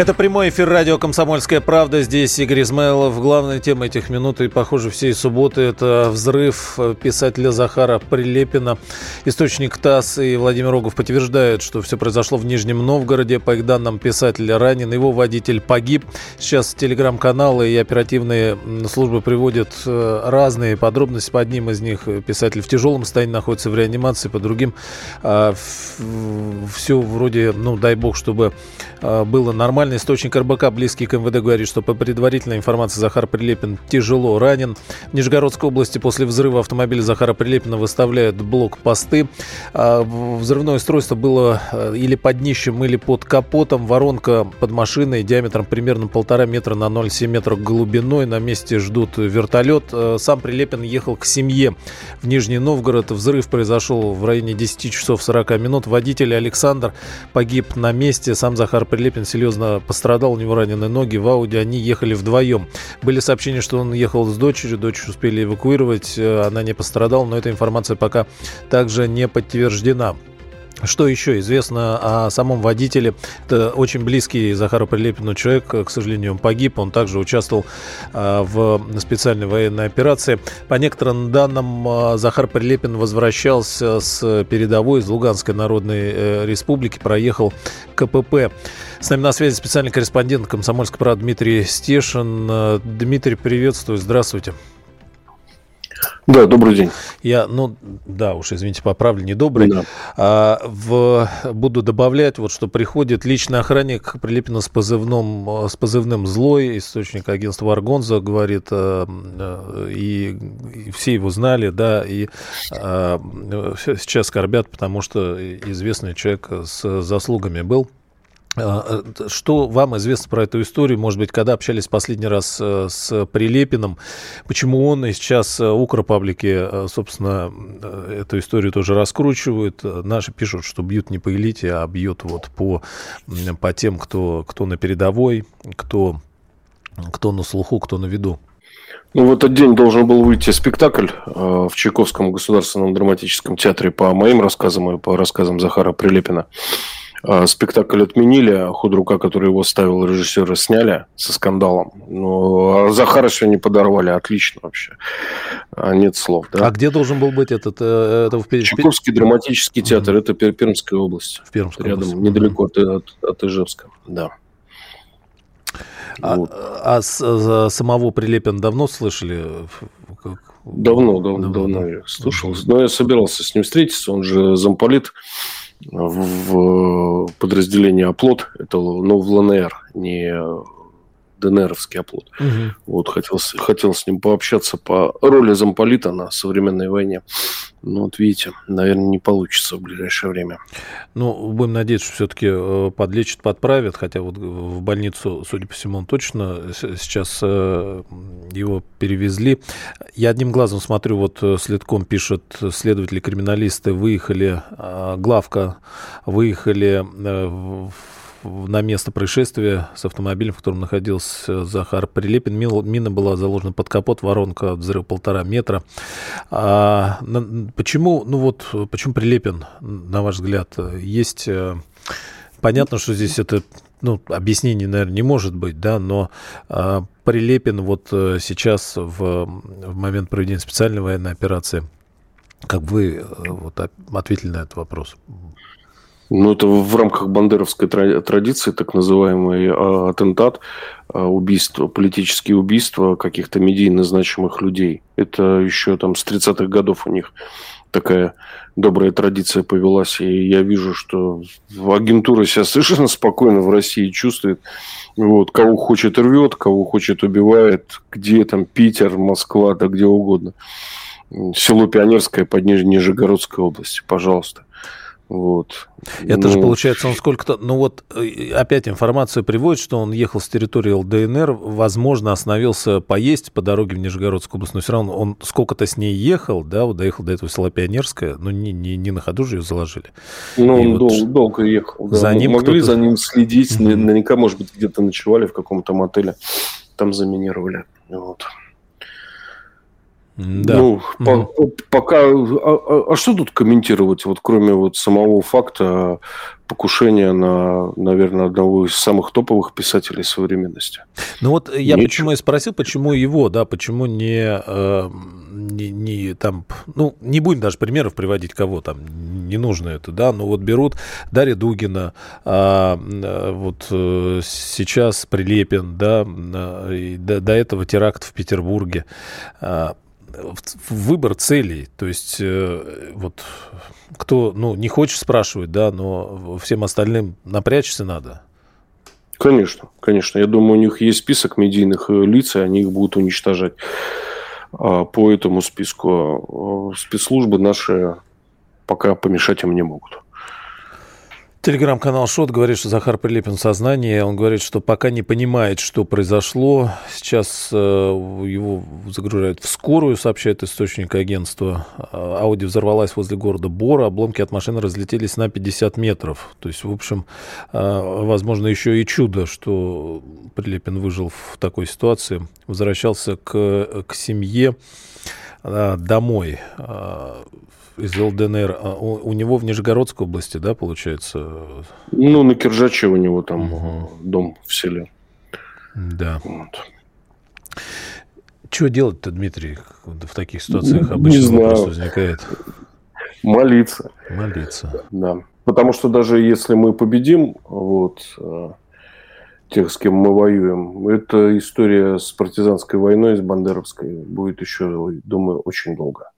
Это прямой эфир радио «Комсомольская правда». Здесь Игорь Измайлов. Главная тема этих минут и, похоже, всей субботы – это взрыв писателя Захара Прилепина. Источник ТАСС и Владимир Рогов подтверждают, что все произошло в Нижнем Новгороде. По их данным, писатель ранен, его водитель погиб. Сейчас телеграм-каналы и оперативные службы приводят э, разные подробности. По одним из них писатель в тяжелом состоянии находится в реанимации, по другим а, все вроде, ну, дай бог, чтобы а, было нормально Официальный источник РБК, близкий к МВД, говорит, что по предварительной информации Захар Прилепин тяжело ранен. В Нижегородской области после взрыва автомобиля Захара Прилепина выставляют блокпосты. А, взрывное устройство было э, или под днищем, или под капотом. Воронка под машиной диаметром примерно полтора метра на 0,7 метров глубиной. На месте ждут вертолет. Э, сам Прилепин ехал к семье в Нижний Новгород. Взрыв произошел в районе 10 часов 40 минут. Водитель Александр погиб на месте. Сам Захар Прилепин серьезно пострадал, у него ранены ноги. В Ауди они ехали вдвоем. Были сообщения, что он ехал с дочерью, дочь успели эвакуировать, э, она не пострадала, но эта информация пока также не подтверждена. Что еще известно о самом водителе? Это очень близкий Захару Прилепину человек. К сожалению, он погиб. Он также участвовал а, в специальной военной операции. По некоторым данным, Захар Прилепин возвращался с передовой из Луганской Народной э, Республики. Проехал КПП. С нами на связи специальный корреспондент комсомольской правды Дмитрий Стешин. Э, Дмитрий, приветствую. Здравствуйте. Да, добрый день. Я, ну, да, уж, извините, поправлю, не добрый. Да. А, в, буду добавлять, вот, что приходит личный охранник Прилепина с позывным, с позывным «Злой», источник агентства «Аргонза», говорит, а, и, и все его знали, да, и а, сейчас скорбят, потому что известный человек с заслугами был. А, э, что вам известно про эту историю? Может быть, когда общались последний раз э, с Прилепиным, почему он и сейчас э, Укропаблики, собственно, эту историю тоже раскручивают? Наши пишут, что бьют не по элите, а бьют вот по, по тем, кто, кто на передовой, кто, кто на слуху, кто на виду. Ну, в этот день должен был выйти спектакль в Чайковском государственном драматическом театре по моим рассказам и по рассказам Захара Прилепина. Спектакль отменили, а худрука, который его ставил режиссера, сняли со скандалом. Но а Захара сегодня подорвали, отлично вообще. А, нет слов. Да? А где должен был быть этот? Э, это в... Чайковский драматический театр, mm-hmm. это Пермская область. В Пермской Рядом, области. недалеко от, от, от Ижевска, да. А, вот. а а самого Прилепина давно слышали? Давно, давно, давно, давно я слушал. Но я собирался с ним встретиться, он же замполит в подразделении оплот, это ну, в ЛНР, не ДНРовский оплот. Угу. Вот, хотел, хотел с ним пообщаться по роли замполита на современной войне. Ну, вот видите, наверное, не получится в ближайшее время. Ну, будем надеяться, что все-таки э, подлечат, подправят, хотя вот в больницу, судя по всему, он точно сейчас э, его перевезли. Я одним глазом смотрю, вот э, следком пишет следователи-криминалисты, выехали, главка, выехали в на место происшествия с автомобилем, в котором находился Захар Прилепин. Мина была заложена под капот, воронка взрыв полтора метра. А, почему, ну вот, почему Прилепин, на ваш взгляд, есть... Э, понятно, что здесь это ну, объяснений, наверное, не может быть, да, но а, Прилепин вот э, сейчас в, в момент проведения специальной военной операции, как вы э, вот, ответили на этот вопрос? Ну, это в рамках бандеровской традиции, так называемый а, атентат, а, убийство, политические убийства каких-то медийно значимых людей. Это еще там с 30-х годов у них такая добрая традиция повелась. И я вижу, что агентура себя совершенно спокойно в России чувствует. Вот, кого хочет рвет, кого хочет убивает, где там Питер, Москва, да где угодно. Село Пионерское под Нижегородской области, пожалуйста. Вот. Это ну... же получается, он сколько-то... Ну вот э, опять информация приводит, что он ехал с территории ЛДНР, возможно, остановился поесть по дороге в Нижегородскую область, но все равно он сколько-то с ней ехал, да, вот доехал до этого села Пионерское, но не, не, не на ходу же ее заложили. Ну, он вот дол- долго ехал. Да. За ним могли за ним следить, mm-hmm. наверняка, может быть, где-то ночевали в каком-то мотеле, там заминировали. Вот. Да. Ну, угу. по, пока... А, а, а что тут комментировать, вот кроме вот самого факта покушения на, наверное, одного из самых топовых писателей современности? Ну вот я Ничего. почему и спросил, почему его, да, почему не, э, не, не там, ну, не будем даже примеров приводить, кого там, не нужно это, да, но вот берут Дарья Дугина, а, вот э, сейчас Прилепин, да, и до, до этого теракт в Петербурге, а, выбор целей, то есть э, вот кто, ну, не хочет спрашивать, да, но всем остальным напрячься надо. Конечно, конечно. Я думаю, у них есть список медийных э, лиц, и они их будут уничтожать а, по этому списку. А, спецслужбы наши пока помешать им не могут. Телеграм-канал Шот говорит, что Захар Прилепин в сознании. Он говорит, что пока не понимает, что произошло. Сейчас э, его загружают в скорую, сообщает источник агентства. А, Ауди взорвалась возле города Бора. Обломки от машины разлетелись на 50 метров. То есть, в общем, э, возможно, еще и чудо, что Прилепин выжил в такой ситуации. Возвращался к, к семье э, домой из ЛДНР. А у, у него в Нижегородской области, да, получается? Ну, на Киржаче у него там угу. дом в селе. Да. Вот. Что делать-то, Дмитрий, в таких ситуациях обычно Не знаю. возникает? Молиться. Молиться. Да. Потому что даже если мы победим, вот, э, тех, с кем мы воюем, эта история с партизанской войной, с Бандеровской, будет еще, думаю, очень долго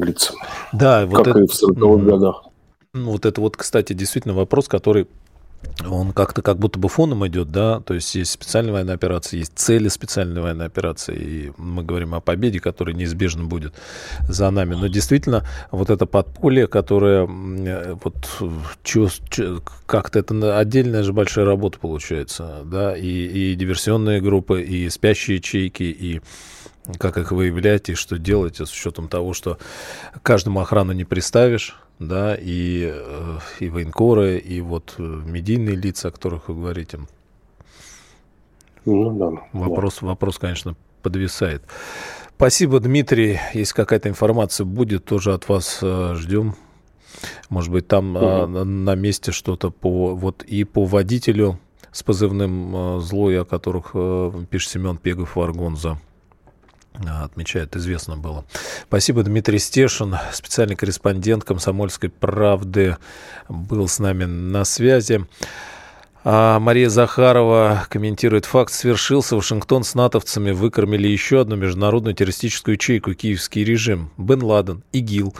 длится. Да, вот как это, и в 40-х годах. Вот это вот, кстати, действительно вопрос, который он как-то как будто бы фоном идет, да, то есть есть специальная военная операция, есть цели специальной военной операции, и мы говорим о победе, которая неизбежно будет за нами. Но действительно, вот это подполье, которое вот как-то это отдельная же большая работа получается, да, и, и диверсионные группы, и спящие ячейки, и как их выявлять и что делать с учетом того, что каждому охрану не приставишь, да, и, э, и военкоры, и вот э, медийные лица, о которых вы говорите. Ну, да, вопрос, да. вопрос, конечно, подвисает. Спасибо, Дмитрий. Если какая-то информация будет, тоже от вас э, ждем. Может быть, там угу. на месте что-то по вот и по водителю с позывным злой, о которых пишет Семен Пегов Варгонза отмечает, известно было. Спасибо, Дмитрий Стешин, специальный корреспондент «Комсомольской правды», был с нами на связи. А Мария Захарова комментирует, факт свершился, Вашингтон с натовцами выкормили еще одну международную террористическую ячейку, киевский режим, Бен Ладен, ИГИЛ.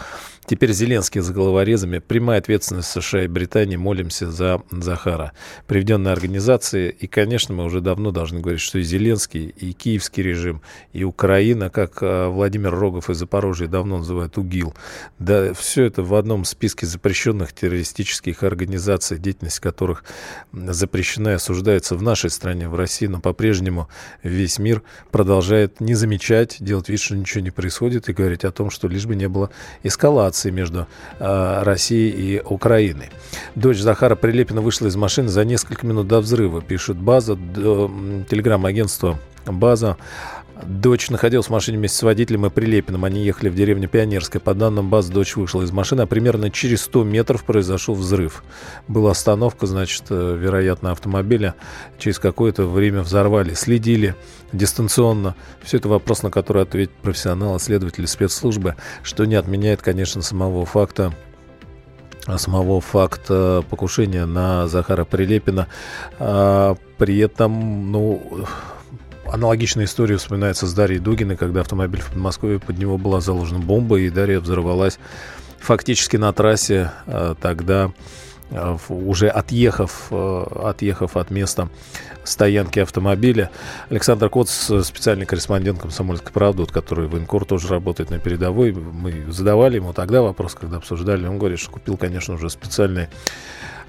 Теперь Зеленский за головорезами. Прямая ответственность США и Британии. Молимся за Захара. Приведенные организации. И, конечно, мы уже давно должны говорить, что и Зеленский, и киевский режим, и Украина, как а, Владимир Рогов из Запорожья давно называют УГИЛ. Да, все это в одном списке запрещенных террористических организаций, деятельность которых запрещена и осуждается в нашей стране, в России, но по-прежнему весь мир продолжает не замечать, делать вид, что ничего не происходит и говорить о том, что лишь бы не было эскалации между э, Россией и Украиной. Дочь Захара Прилепина вышла из машины за несколько минут до взрыва, пишет База, телеграм-агентство База. Дочь находилась в машине вместе с водителем и Прилепиным. Они ехали в деревню Пионерская. По данным баз, дочь вышла из машины, а примерно через 100 метров произошел взрыв. Была остановка, значит, э, вероятно, автомобиля. Через какое-то время взорвали. Следили дистанционно. Все это вопрос, на который ответить профессионалы, следователи спецслужбы, что не отменяет, конечно, самого факта самого факта покушения на Захара Прилепина. А, при этом, ну, Аналогичная история вспоминается с Дарьей Дугиной, когда автомобиль в Подмосковье, под него была заложена бомба, и Дарья взорвалась фактически на трассе э, тогда, э, уже отъехав, э, отъехав от места стоянки автомобиля. Александр Коц, специальный корреспондент «Комсомольской правды», вот, который военкор тоже работает на передовой. Мы задавали ему тогда вопрос, когда обсуждали. Он говорит, что купил, конечно, уже специальный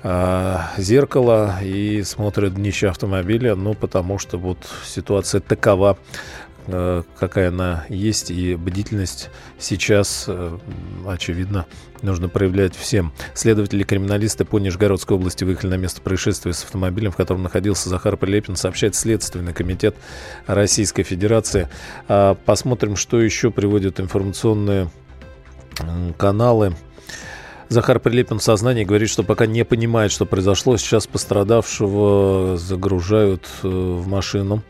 э, зеркало и смотрят днище автомобиля, ну, потому что вот ситуация такова, э, какая она есть, и бдительность сейчас, э, очевидно, нужно проявлять всем. Следователи-криминалисты по Нижегородской области выехали на место происшествия с автомобилем, в котором находился Захар Прилепин, сообщает Следственный комитет Российской Федерации. А, посмотрим, что еще приводят информационные каналы. Захар Прилепин в сознании говорит, что пока не понимает, что произошло. Сейчас пострадавшего загружают э, в машину.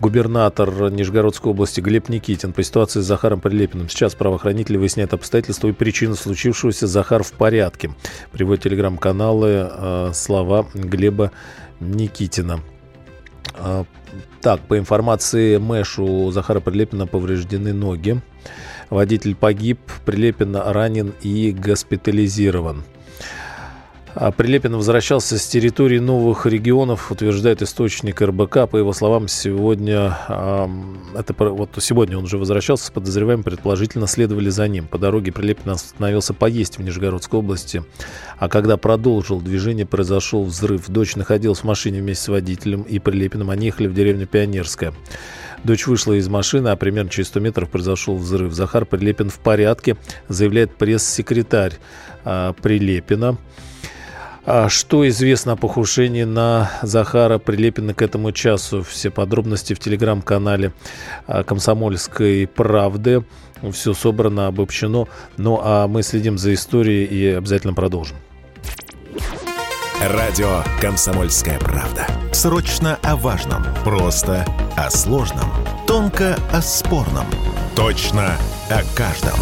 Губернатор Нижегородской области Глеб Никитин по ситуации с Захаром Прилепиным. Сейчас правоохранители выясняют обстоятельства и причины случившегося. Захар в порядке. Приводят телеграм-каналы э, слова Глеба Никитина. Э, так, по информации Мэш, у Захара Прилепина повреждены ноги. Водитель погиб, Прилепин ранен и госпитализирован. А Прилепин возвращался с территории новых регионов, утверждает источник РБК. По его словам, сегодня, это, вот сегодня он уже возвращался с подозреваемым, предположительно следовали за ним. По дороге Прилепин остановился поесть в Нижегородской области. А когда продолжил движение, произошел взрыв. Дочь находилась в машине вместе с водителем и Прилепиным. Они ехали в деревню Пионерская. Дочь вышла из машины, а примерно через 100 метров произошел взрыв. Захар Прилепин в порядке, заявляет пресс-секретарь а, Прилепина. А что известно о покушении на Захара Прилепина к этому часу? Все подробности в телеграм-канале а, «Комсомольской правды». Все собрано, обобщено. Ну, а мы следим за историей и обязательно продолжим. Радио «Комсомольская правда». Срочно о важном. Просто о сложном. Тонко о спорном. Точно о каждом.